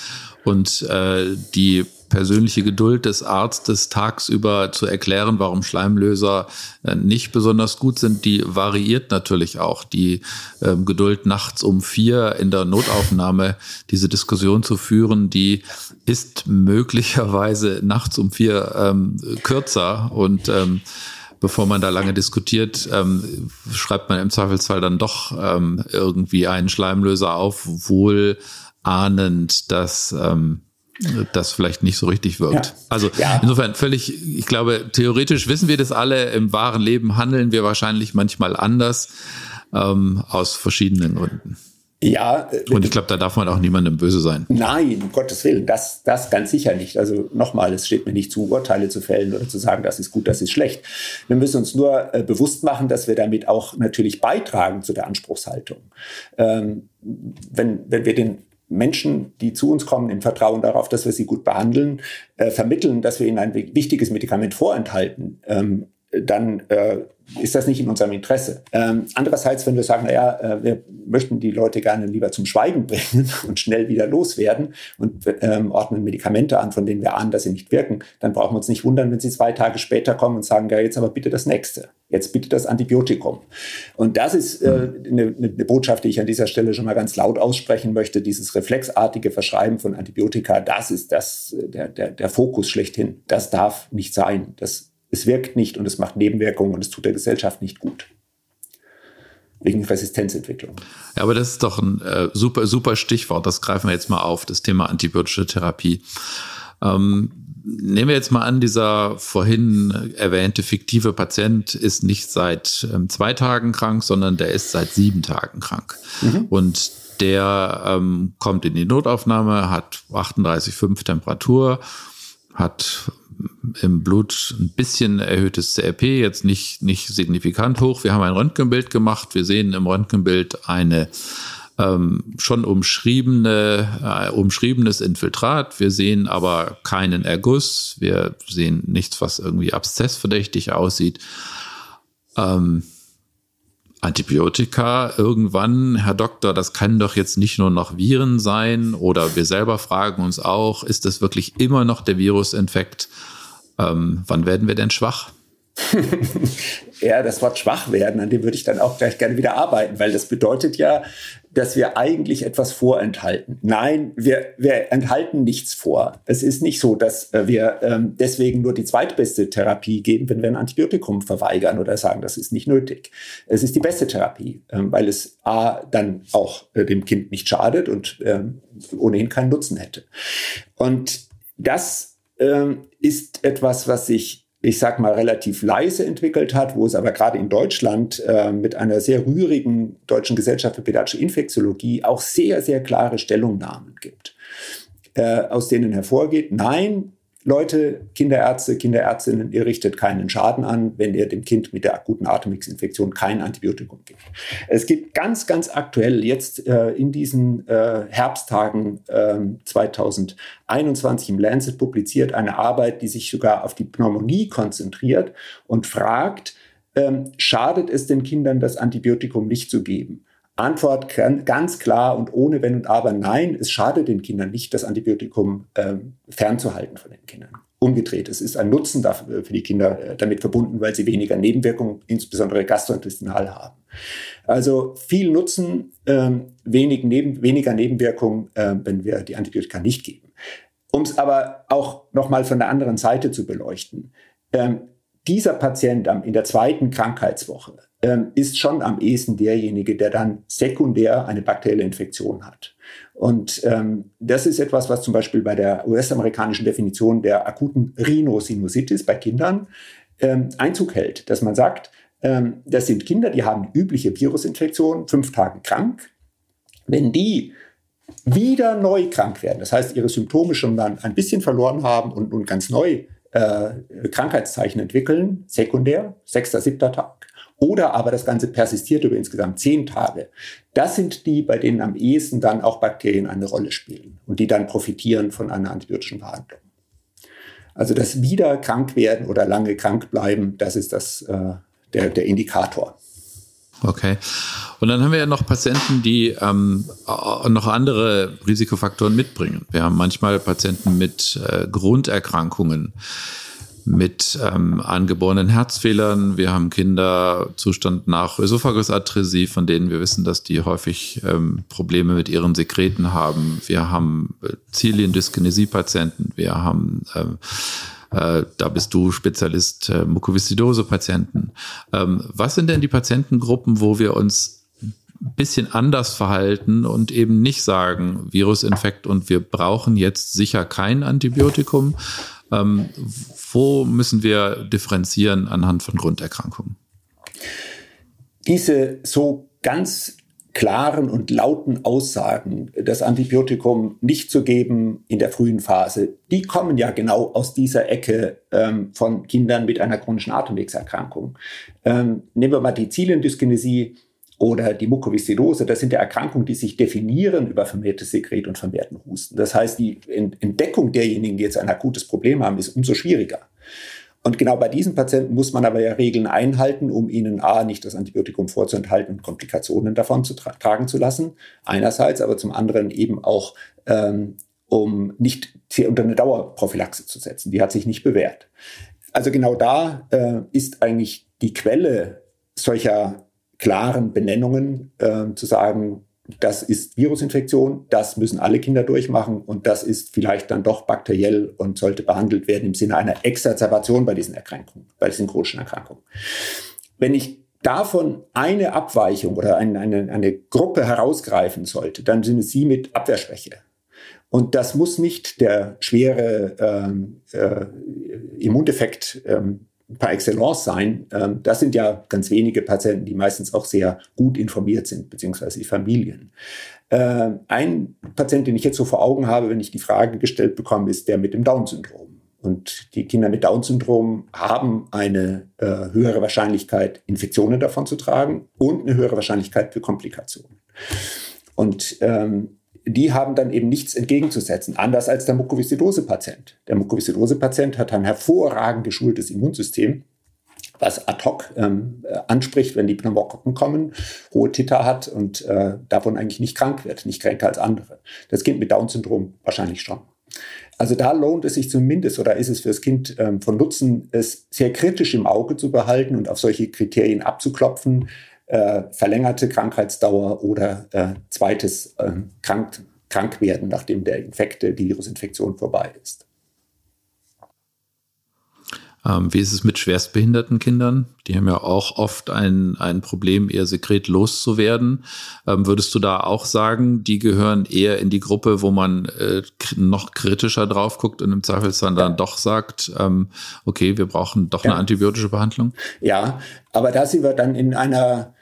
[SPEAKER 1] und äh, die persönliche Geduld des Arztes tagsüber zu erklären, warum Schleimlöser äh, nicht besonders gut sind, die variiert natürlich auch. Die äh, Geduld nachts um vier in der Notaufnahme diese Diskussion zu führen, die ist möglicherweise nachts um vier ähm, kürzer und ähm, bevor man da lange diskutiert, ähm, schreibt man im Zweifelsfall dann doch ähm, irgendwie einen Schleimlöser auf, wohl ahnend, dass ähm, das vielleicht nicht so richtig wirkt. Ja. Also ja. insofern völlig, ich glaube, theoretisch wissen wir das alle, im wahren Leben handeln wir wahrscheinlich manchmal anders, ähm, aus verschiedenen Gründen.
[SPEAKER 2] Ja.
[SPEAKER 1] Äh, Und ich glaube, da darf man auch niemandem böse sein.
[SPEAKER 2] Nein, um Gottes Willen, das, das ganz sicher nicht. Also nochmal, es steht mir nicht zu, Urteile zu fällen oder zu sagen, das ist gut, das ist schlecht. Wir müssen uns nur äh, bewusst machen, dass wir damit auch natürlich beitragen zu der Anspruchshaltung. Ähm, wenn, wenn wir den Menschen, die zu uns kommen, im Vertrauen darauf, dass wir sie gut behandeln, äh, vermitteln, dass wir ihnen ein wichtiges Medikament vorenthalten, ähm, dann äh, ist das nicht in unserem Interesse. Ähm, andererseits, wenn wir sagen, naja, äh, wir möchten die Leute gerne lieber zum Schweigen bringen und schnell wieder loswerden und ähm, ordnen Medikamente an, von denen wir ahnen, dass sie nicht wirken, dann brauchen wir uns nicht wundern, wenn sie zwei Tage später kommen und sagen, ja, jetzt aber bitte das nächste. Jetzt bitte das Antibiotikum. Und das ist äh, eine, eine Botschaft, die ich an dieser Stelle schon mal ganz laut aussprechen möchte. Dieses reflexartige Verschreiben von Antibiotika, das ist das, der, der, der Fokus schlechthin. Das darf nicht sein. Das es wirkt nicht und es macht Nebenwirkungen und es tut der Gesellschaft nicht gut. Wegen Resistenzentwicklung.
[SPEAKER 1] Ja, aber das ist doch ein äh, super, super Stichwort. Das greifen wir jetzt mal auf, das Thema antibiotische Therapie. Ähm, nehmen wir jetzt mal an, dieser vorhin erwähnte fiktive Patient ist nicht seit ähm, zwei Tagen krank, sondern der ist seit sieben Tagen krank. Mhm. Und der ähm, kommt in die Notaufnahme, hat 38,5 Temperatur, hat im Blut ein bisschen erhöhtes CRP, jetzt nicht, nicht signifikant hoch. Wir haben ein Röntgenbild gemacht. Wir sehen im Röntgenbild eine ähm, schon umschriebene, äh, umschriebenes Infiltrat. Wir sehen aber keinen Erguss. Wir sehen nichts, was irgendwie abszessverdächtig aussieht. Ähm, Antibiotika irgendwann, Herr Doktor, das kann doch jetzt nicht nur noch Viren sein oder wir selber fragen uns auch, ist das wirklich immer noch der Virusinfekt? Ähm, wann werden wir denn schwach?
[SPEAKER 2] ja, das Wort schwach werden, an dem würde ich dann auch gleich gerne wieder arbeiten, weil das bedeutet ja, dass wir eigentlich etwas vorenthalten. Nein, wir, wir enthalten nichts vor. Es ist nicht so, dass äh, wir ähm, deswegen nur die zweitbeste Therapie geben, wenn wir ein Antibiotikum verweigern oder sagen, das ist nicht nötig. Es ist die beste Therapie, ähm, weil es A, dann auch äh, dem Kind nicht schadet und ähm, ohnehin keinen Nutzen hätte. Und das ähm, ist etwas, was sich ich sag mal, relativ leise entwickelt hat, wo es aber gerade in Deutschland äh, mit einer sehr rührigen Deutschen Gesellschaft für Pädiatrische Infektiologie auch sehr, sehr klare Stellungnahmen gibt, äh, aus denen hervorgeht, nein, Leute, Kinderärzte, Kinderärztinnen, ihr richtet keinen Schaden an, wenn ihr dem Kind mit der akuten Atemwegsinfektion kein Antibiotikum gibt. Es gibt ganz, ganz aktuell jetzt äh, in diesen äh, Herbsttagen äh, 2021 im Lancet publiziert eine Arbeit, die sich sogar auf die Pneumonie konzentriert und fragt, ähm, schadet es den Kindern, das Antibiotikum nicht zu geben? Antwort ganz klar und ohne Wenn und Aber nein, es schadet den Kindern nicht, das Antibiotikum ähm, fernzuhalten von den Kindern. Umgedreht, es ist ein Nutzen dafür, äh, für die Kinder äh, damit verbunden, weil sie weniger Nebenwirkungen, insbesondere gastrointestinal haben. Also viel Nutzen, ähm, wenig neben, weniger Nebenwirkungen, äh, wenn wir die Antibiotika nicht geben. Um es aber auch nochmal von der anderen Seite zu beleuchten. Ähm, dieser Patient in der zweiten Krankheitswoche ist schon am ehesten derjenige, der dann sekundär eine bakterielle Infektion hat. Und ähm, das ist etwas, was zum Beispiel bei der US-amerikanischen Definition der akuten Rhinosinusitis bei Kindern ähm, Einzug hält, dass man sagt, ähm, das sind Kinder, die haben übliche Virusinfektion, fünf Tage krank. Wenn die wieder neu krank werden, das heißt, ihre Symptome schon dann ein bisschen verloren haben und nun ganz neu äh, Krankheitszeichen entwickeln, sekundär, sechster, siebter Tag, oder aber das Ganze persistiert über insgesamt zehn Tage. Das sind die, bei denen am ehesten dann auch Bakterien eine Rolle spielen und die dann profitieren von einer antibiotischen Behandlung. Also das wieder krank werden oder lange krank bleiben, das ist das, äh, der, der Indikator.
[SPEAKER 1] Okay. Und dann haben wir ja noch Patienten, die ähm, noch andere Risikofaktoren mitbringen. Wir haben manchmal Patienten mit äh, Grunderkrankungen mit ähm, angeborenen Herzfehlern. Wir haben Kinderzustand nach Ösophagusatresie, von denen wir wissen, dass die häufig ähm, Probleme mit ihren Sekreten haben. Wir haben äh, Ziliendyskinesie-Patienten. Wir haben ähm, äh, da bist du Spezialist äh, Mukoviszidose-Patienten. Ähm, was sind denn die Patientengruppen, wo wir uns ein bisschen anders verhalten und eben nicht sagen, Virusinfekt und wir brauchen jetzt sicher kein Antibiotikum, ähm, wo müssen wir differenzieren anhand von Grunderkrankungen?
[SPEAKER 2] Diese so ganz klaren und lauten Aussagen, das Antibiotikum nicht zu geben in der frühen Phase, die kommen ja genau aus dieser Ecke ähm, von Kindern mit einer chronischen Atemwegserkrankung. Ähm, nehmen wir mal die Zielendyskinesie oder die Mukoviszidose, das sind ja Erkrankungen, die sich definieren über vermehrtes Sekret und vermehrten Husten. Das heißt, die Entdeckung derjenigen, die jetzt ein akutes Problem haben, ist umso schwieriger. Und genau bei diesen Patienten muss man aber ja Regeln einhalten, um ihnen A, nicht das Antibiotikum vorzuenthalten und Komplikationen davon zu tra tragen zu lassen. Einerseits, aber zum anderen eben auch, ähm, um nicht unter eine Dauerprophylaxe zu setzen. Die hat sich nicht bewährt. Also genau da äh, ist eigentlich die Quelle solcher klaren Benennungen äh, zu sagen, das ist Virusinfektion, das müssen alle Kinder durchmachen und das ist vielleicht dann doch bakteriell und sollte behandelt werden im Sinne einer Exazerbation bei diesen Erkrankungen, bei diesen chronischen Erkrankungen. Wenn ich davon eine Abweichung oder eine, eine, eine Gruppe herausgreifen sollte, dann sind es sie mit Abwehrschwäche. Und das muss nicht der schwere ähm, äh, Immundefekt ähm, par excellence sein. Ähm, das sind ja ganz wenige Patienten, die meistens auch sehr gut informiert sind, beziehungsweise die Familien. Ähm, ein Patient, den ich jetzt so vor Augen habe, wenn ich die Frage gestellt bekomme, ist der mit dem Down-Syndrom. Und die Kinder mit Down-Syndrom haben eine äh, höhere Wahrscheinlichkeit, Infektionen davon zu tragen und eine höhere Wahrscheinlichkeit für Komplikationen. Und ähm, die haben dann eben nichts entgegenzusetzen, anders als der Mukoviszidose-Patient. Der Mukoviszidose-Patient hat ein hervorragend geschultes Immunsystem, was ad hoc ähm, äh, anspricht, wenn die Pneumokokken kommen, hohe Titer hat und äh, davon eigentlich nicht krank wird, nicht kränker als andere. Das Kind mit Down-Syndrom wahrscheinlich schon. Also da lohnt es sich zumindest oder ist es für das Kind ähm, von Nutzen, es sehr kritisch im Auge zu behalten und auf solche Kriterien abzuklopfen, äh, verlängerte Krankheitsdauer oder äh, zweites äh, krank, Krankwerden, nachdem der Infekt, die Virusinfektion vorbei ist.
[SPEAKER 1] Ähm, wie ist es mit schwerstbehinderten Kindern? Die haben ja auch oft ein, ein Problem, ihr Sekret loszuwerden. Ähm, würdest du da auch sagen, die gehören eher in die Gruppe, wo man äh, noch kritischer drauf guckt und im Zweifelsfall dann doch sagt, ähm, okay, wir brauchen doch ja. eine antibiotische Behandlung?
[SPEAKER 2] Ja, aber da sind wir dann in einer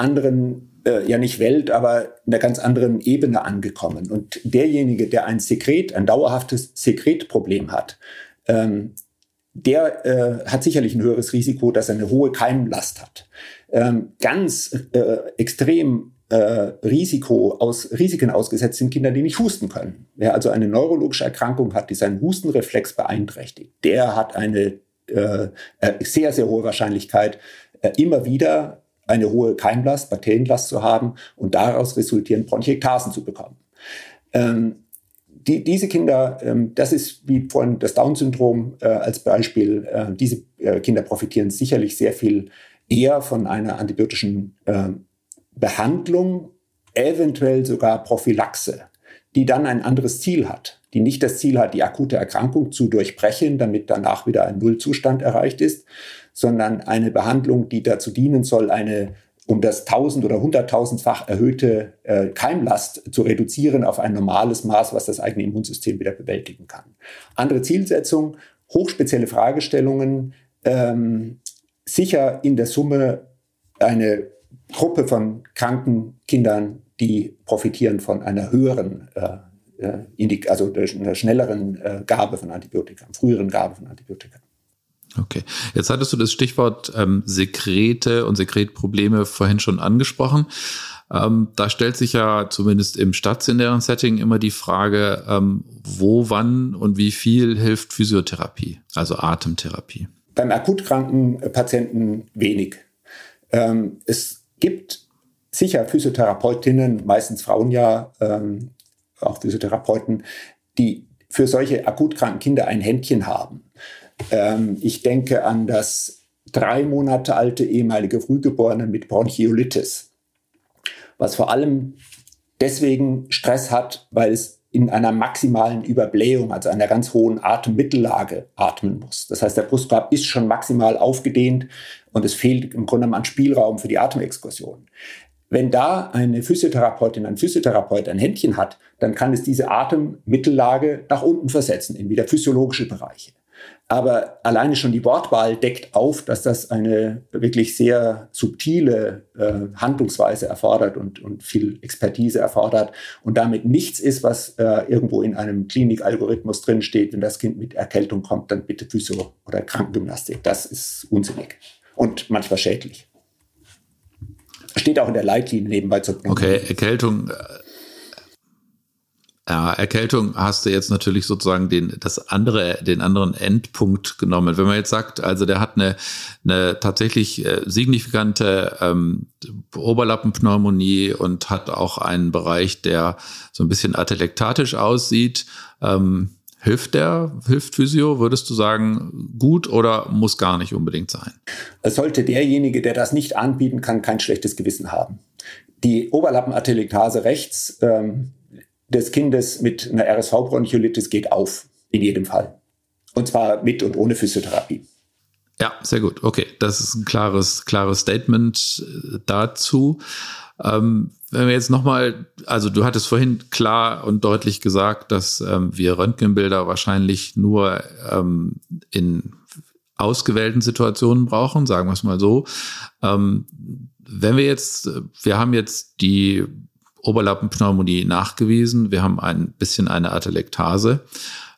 [SPEAKER 2] anderen äh, ja nicht Welt, aber in einer ganz anderen Ebene angekommen. Und derjenige, der ein Sekret, ein dauerhaftes Sekretproblem hat, ähm, der äh, hat sicherlich ein höheres Risiko, dass er eine hohe Keimlast hat. Ähm, ganz äh, extrem äh, Risiko aus, Risiken ausgesetzt sind Kinder, die nicht husten können. Wer also eine neurologische Erkrankung hat, die seinen Hustenreflex beeinträchtigt, der hat eine äh, äh sehr, sehr hohe Wahrscheinlichkeit, immer wieder eine hohe Keimlast, Bakterienlast zu haben und daraus resultierend Bronchiektasen zu bekommen. Ähm, die, diese Kinder, ähm, das ist wie vorhin das Down-Syndrom äh, als Beispiel, äh, diese äh, Kinder profitieren sicherlich sehr viel eher von einer antibiotischen äh, Behandlung, eventuell sogar Prophylaxe, die dann ein anderes Ziel hat, die nicht das Ziel hat, die akute Erkrankung zu durchbrechen, damit danach wieder ein Nullzustand erreicht ist, sondern eine Behandlung, die dazu dienen soll, eine um das tausend- oder hunderttausendfach erhöhte äh, Keimlast zu reduzieren auf ein normales Maß, was das eigene Immunsystem wieder bewältigen kann. Andere Zielsetzung, hochspezielle Fragestellungen, ähm, sicher in der Summe eine Gruppe von kranken Kindern, die profitieren von einer höheren, äh, äh also einer schnelleren äh, Gabe von Antibiotika, früheren Gabe von Antibiotika.
[SPEAKER 1] Okay, jetzt hattest du das Stichwort ähm, Sekrete und Sekretprobleme vorhin schon angesprochen. Ähm, da stellt sich ja zumindest im stationären Setting immer die Frage, ähm, wo, wann und wie viel hilft Physiotherapie, also Atemtherapie?
[SPEAKER 2] Beim akutkranken Patienten wenig. Ähm, es gibt sicher Physiotherapeutinnen, meistens Frauen ja, ähm, auch Physiotherapeuten, die für solche akutkranken Kinder ein Händchen haben. Ähm, ich denke an das drei Monate alte ehemalige Frühgeborene mit Bronchiolitis, was vor allem deswegen Stress hat, weil es in einer maximalen Überblähung, also einer ganz hohen Atemmittellage atmen muss. Das heißt, der Brustkorb ist schon maximal aufgedehnt und es fehlt im Grunde an Spielraum für die Atemexkursion. Wenn da eine Physiotherapeutin, ein Physiotherapeut ein Händchen hat, dann kann es diese Atemmittellage nach unten versetzen in wieder physiologische Bereiche. Aber alleine schon die Wortwahl deckt auf, dass das eine wirklich sehr subtile äh, Handlungsweise erfordert und, und viel Expertise erfordert und damit nichts ist, was äh, irgendwo in einem Klinikalgorithmus drinsteht, wenn das Kind mit Erkältung kommt, dann bitte Physio- oder Krankengymnastik. Das ist unsinnig und manchmal schädlich. Steht auch in der Leitlinie nebenbei zur
[SPEAKER 1] Pneumonie. Okay, Erkältung äh, ja, Erkältung hast du jetzt natürlich sozusagen den, das andere, den anderen Endpunkt genommen. Wenn man jetzt sagt, also der hat eine, eine tatsächlich äh, signifikante ähm, Oberlappenpneumonie und hat auch einen Bereich, der so ein bisschen atelektatisch aussieht, ähm, Hilft der, hilft Physio, würdest du sagen, gut oder muss gar nicht unbedingt sein?
[SPEAKER 2] Es sollte derjenige, der das nicht anbieten kann, kein schlechtes Gewissen haben. Die Oberlappenatelektase rechts ähm, des Kindes mit einer RSV-Bronchiolitis geht auf, in jedem Fall. Und zwar mit und ohne Physiotherapie.
[SPEAKER 1] Ja, sehr gut. Okay, das ist ein klares, klares Statement äh, dazu. Ähm, wenn wir jetzt nochmal, also du hattest vorhin klar und deutlich gesagt, dass ähm, wir Röntgenbilder wahrscheinlich nur ähm, in ausgewählten Situationen brauchen, sagen wir es mal so. Ähm, wenn wir jetzt, wir haben jetzt die Oberlappenpneumonie nachgewiesen. Wir haben ein bisschen eine Atelektase.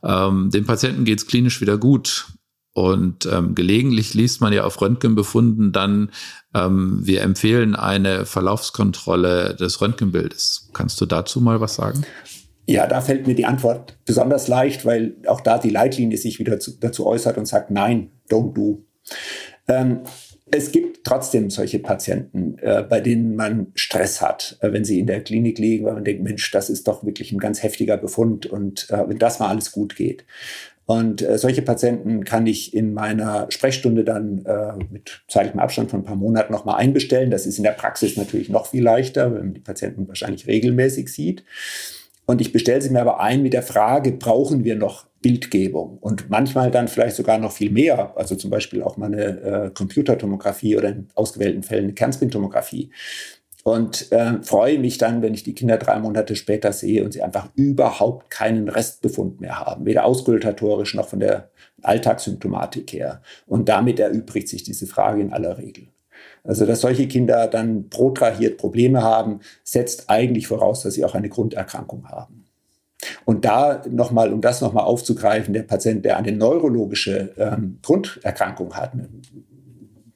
[SPEAKER 1] Ähm, dem Patienten geht es klinisch wieder gut. Und ähm, gelegentlich liest man ja auf Röntgenbefunden dann, ähm, wir empfehlen eine Verlaufskontrolle des Röntgenbildes. Kannst du dazu mal was sagen?
[SPEAKER 2] Ja, da fällt mir die Antwort besonders leicht, weil auch da die Leitlinie sich wieder zu, dazu äußert und sagt, nein, don't do. Ähm, es gibt trotzdem solche Patienten, äh, bei denen man Stress hat, äh, wenn sie in der Klinik liegen, weil man denkt, Mensch, das ist doch wirklich ein ganz heftiger Befund und äh, wenn das mal alles gut geht. Und äh, solche Patienten kann ich in meiner Sprechstunde dann äh, mit zeitlichem Abstand von ein paar Monaten nochmal einbestellen. Das ist in der Praxis natürlich noch viel leichter, wenn man die Patienten wahrscheinlich regelmäßig sieht. Und ich bestelle sie mir aber ein mit der Frage, brauchen wir noch Bildgebung? Und manchmal dann vielleicht sogar noch viel mehr, also zum Beispiel auch mal eine äh, Computertomographie oder in ausgewählten Fällen eine Kernspintomographie. Und äh, freue mich dann, wenn ich die Kinder drei Monate später sehe und sie einfach überhaupt keinen Restbefund mehr haben, weder auskultatorisch noch von der Alltagssymptomatik her. Und damit erübrigt sich diese Frage in aller Regel. Also, dass solche Kinder dann protrahiert Probleme haben, setzt eigentlich voraus, dass sie auch eine Grunderkrankung haben. Und da nochmal, um das nochmal aufzugreifen, der Patient, der eine neurologische ähm, Grunderkrankung hat, eine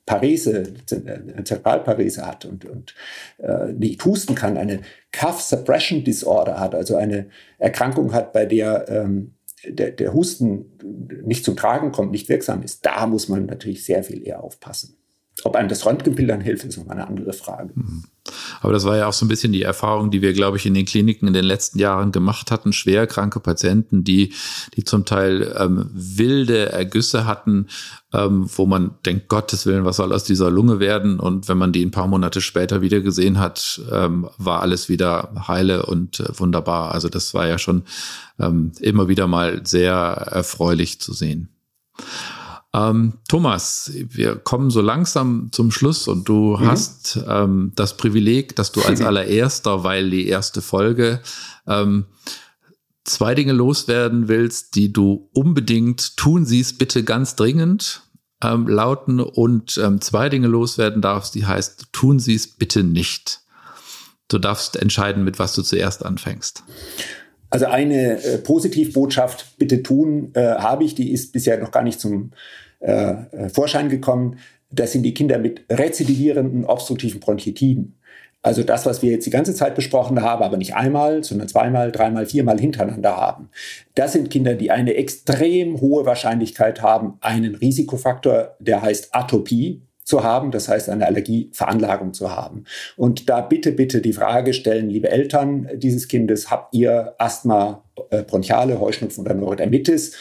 [SPEAKER 2] Parese, eine Zerebralparese hat und, und äh, nicht husten kann, eine Cough Suppression Disorder hat, also eine Erkrankung hat, bei der ähm, der, der Husten nicht zum Tragen kommt, nicht wirksam ist, da muss man natürlich sehr viel eher aufpassen. Ob einem das Röntgenbild dann hilft, ist nochmal eine andere Frage. Mhm.
[SPEAKER 1] Aber das war ja auch so ein bisschen die Erfahrung, die wir, glaube ich, in den Kliniken in den letzten Jahren gemacht hatten. Schwer kranke Patienten, die, die zum Teil ähm, wilde Ergüsse hatten, ähm, wo man denkt, Gottes Willen, was soll aus dieser Lunge werden? Und wenn man die ein paar Monate später wieder gesehen hat, ähm, war alles wieder heile und äh, wunderbar. Also das war ja schon ähm, immer wieder mal sehr erfreulich zu sehen. Ähm, Thomas, wir kommen so langsam zum Schluss und du mhm. hast ähm, das Privileg, dass du als allererster, weil die erste Folge, ähm, zwei Dinge loswerden willst, die du unbedingt tun siehst, bitte ganz dringend ähm, lauten und ähm, zwei Dinge loswerden darfst, die heißt, tun sie es bitte nicht. Du darfst entscheiden, mit was du zuerst anfängst.
[SPEAKER 2] Also eine äh, Positivbotschaft bitte tun äh, habe ich, die ist bisher noch gar nicht zum äh, äh, Vorschein gekommen. Das sind die Kinder mit rezidivierenden obstruktiven Bronchitiden. Also das, was wir jetzt die ganze Zeit besprochen haben, aber nicht einmal, sondern zweimal, dreimal, viermal hintereinander haben. Das sind Kinder, die eine extrem hohe Wahrscheinlichkeit haben, einen Risikofaktor, der heißt Atopie, zu haben, das heißt eine Allergieveranlagung zu haben. Und da bitte, bitte die Frage stellen, liebe Eltern dieses Kindes, habt ihr Asthma, äh, Bronchiale, Heuschnupfen oder Neurodermitis?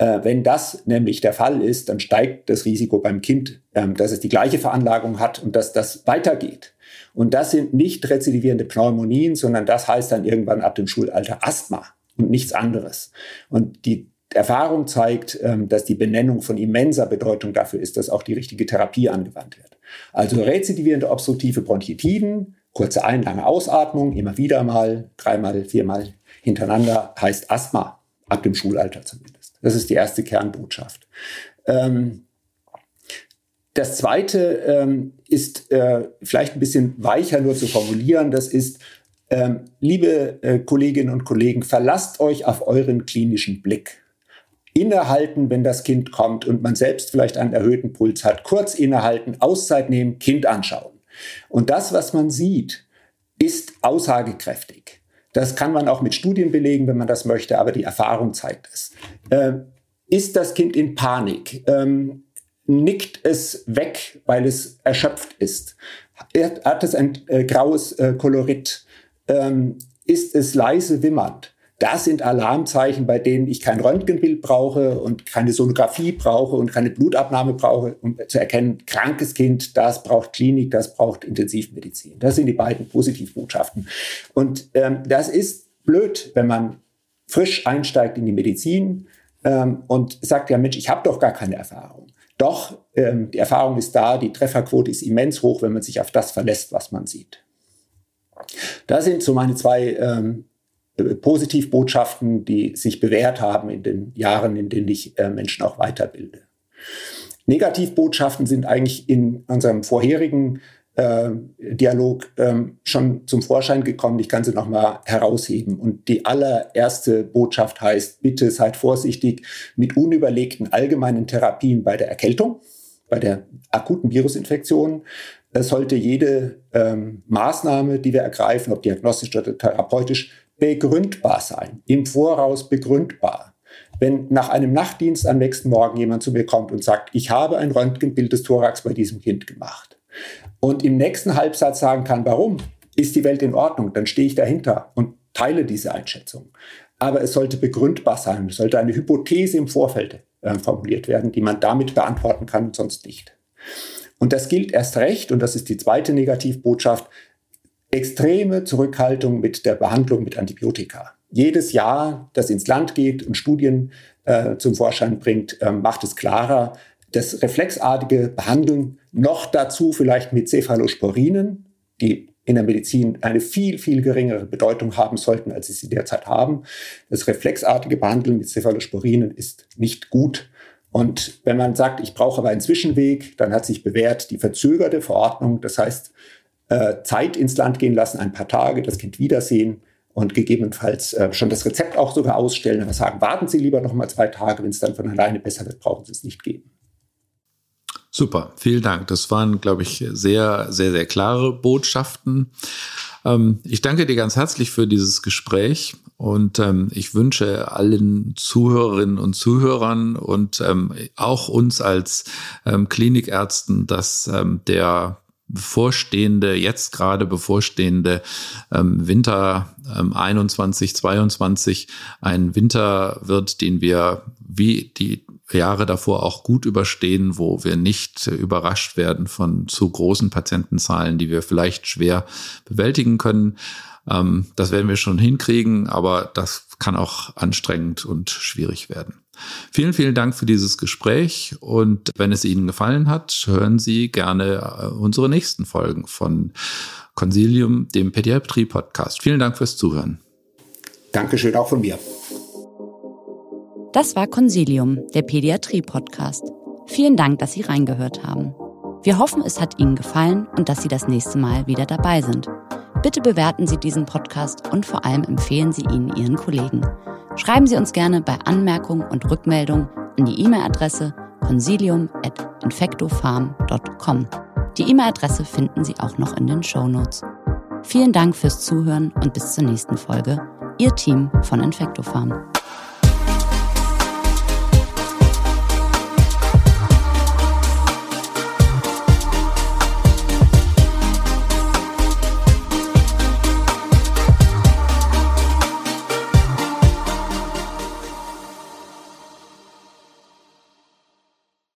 [SPEAKER 2] Äh, wenn das nämlich der Fall ist, dann steigt das Risiko beim Kind, ähm, dass es die gleiche Veranlagung hat und dass das weitergeht. Und das sind nicht rezidivierende Pneumonien, sondern das heißt dann irgendwann ab dem Schulalter Asthma und nichts anderes. Und die Erfahrung zeigt, ähm, dass die Benennung von immenser Bedeutung dafür ist, dass auch die richtige Therapie angewandt wird. Also rezidivierende obstruktive Bronchitiden, kurze Ein-, lange Ausatmung, immer wieder mal, dreimal, viermal hintereinander, heißt Asthma, ab dem Schulalter zumindest. Das ist die erste Kernbotschaft. Ähm, das zweite ähm, ist äh, vielleicht ein bisschen weicher nur zu formulieren. Das ist, ähm, liebe äh, Kolleginnen und Kollegen, verlasst euch auf euren klinischen Blick. Innehalten, wenn das Kind kommt und man selbst vielleicht einen erhöhten Puls hat. Kurz innehalten, Auszeit nehmen, Kind anschauen. Und das, was man sieht, ist aussagekräftig. Das kann man auch mit Studien belegen, wenn man das möchte, aber die Erfahrung zeigt es. Äh, ist das Kind in Panik? Ähm, nickt es weg, weil es erschöpft ist? Hat es ein äh, graues äh, Kolorit? Ähm, ist es leise wimmernd? Das sind Alarmzeichen, bei denen ich kein Röntgenbild brauche und keine Sonographie brauche und keine Blutabnahme brauche, um zu erkennen, krankes Kind, das braucht Klinik, das braucht Intensivmedizin. Das sind die beiden Positivbotschaften. Und ähm, das ist blöd, wenn man frisch einsteigt in die Medizin ähm, und sagt, ja Mensch, ich habe doch gar keine Erfahrung. Doch, ähm, die Erfahrung ist da, die Trefferquote ist immens hoch, wenn man sich auf das verlässt, was man sieht. Das sind so meine zwei ähm, Positivbotschaften, die sich bewährt haben in den Jahren, in denen ich äh, Menschen auch weiterbilde. Negativbotschaften sind eigentlich in unserem vorherigen äh, Dialog ähm, schon zum Vorschein gekommen. Ich kann sie nochmal herausheben. Und die allererste Botschaft heißt, bitte seid vorsichtig mit unüberlegten allgemeinen Therapien bei der Erkältung, bei der akuten Virusinfektion. Es sollte jede ähm, Maßnahme, die wir ergreifen, ob diagnostisch oder therapeutisch, begründbar sein, im Voraus begründbar. Wenn nach einem Nachtdienst am nächsten Morgen jemand zu mir kommt und sagt, ich habe ein Röntgenbild des Thorax bei diesem Kind gemacht und im nächsten Halbsatz sagen kann, warum, ist die Welt in Ordnung, dann stehe ich dahinter und teile diese Einschätzung. Aber es sollte begründbar sein, es sollte eine Hypothese im Vorfeld äh, formuliert werden, die man damit beantworten kann und sonst nicht. Und das gilt erst recht, und das ist die zweite Negativbotschaft, extreme Zurückhaltung mit der Behandlung mit Antibiotika. Jedes Jahr, das ins Land geht und Studien äh, zum Vorschein bringt, äh, macht es klarer, das reflexartige Behandeln noch dazu vielleicht mit Cephalosporinen, die in der Medizin eine viel, viel geringere Bedeutung haben sollten, als sie sie derzeit haben. Das reflexartige Behandeln mit Cephalosporinen ist nicht gut. Und wenn man sagt, ich brauche aber einen Zwischenweg, dann hat sich bewährt die verzögerte Verordnung. Das heißt, äh, Zeit ins Land gehen lassen, ein paar Tage, das Kind wiedersehen und gegebenenfalls äh, schon das Rezept auch sogar ausstellen, aber sagen, warten Sie lieber noch mal zwei Tage, wenn es dann von alleine besser wird, brauchen Sie es nicht geben.
[SPEAKER 1] Super, vielen Dank. Das waren, glaube ich, sehr, sehr, sehr klare Botschaften. Ähm, ich danke dir ganz herzlich für dieses Gespräch und ähm, ich wünsche allen Zuhörerinnen und Zuhörern und ähm, auch uns als ähm, Klinikärzten, dass ähm, der bevorstehende, jetzt gerade bevorstehende ähm, Winter ähm, 21, 22 ein Winter wird, den wir wie die Jahre davor auch gut überstehen, wo wir nicht überrascht werden von zu großen Patientenzahlen, die wir vielleicht schwer bewältigen können. Ähm, das werden wir schon hinkriegen, aber das kann auch anstrengend und schwierig werden. Vielen, vielen Dank für dieses Gespräch und wenn es Ihnen gefallen hat, hören Sie gerne äh, unsere nächsten Folgen von Consilium, dem Pädiatrie-Podcast. Vielen Dank fürs Zuhören.
[SPEAKER 2] Dankeschön auch von mir.
[SPEAKER 3] Das war Consilium, der Pädiatrie-Podcast. Vielen Dank, dass Sie reingehört haben. Wir hoffen, es hat Ihnen gefallen und dass Sie das nächste Mal wieder dabei sind. Bitte bewerten Sie diesen Podcast und vor allem empfehlen Sie ihn Ihren Kollegen. Schreiben Sie uns gerne bei Anmerkungen und Rückmeldungen an die E-Mail-Adresse consilium.infectofarm.com. Die E-Mail-Adresse finden Sie auch noch in den Show Notes. Vielen Dank fürs Zuhören und bis zur nächsten Folge. Ihr Team von Infectofarm.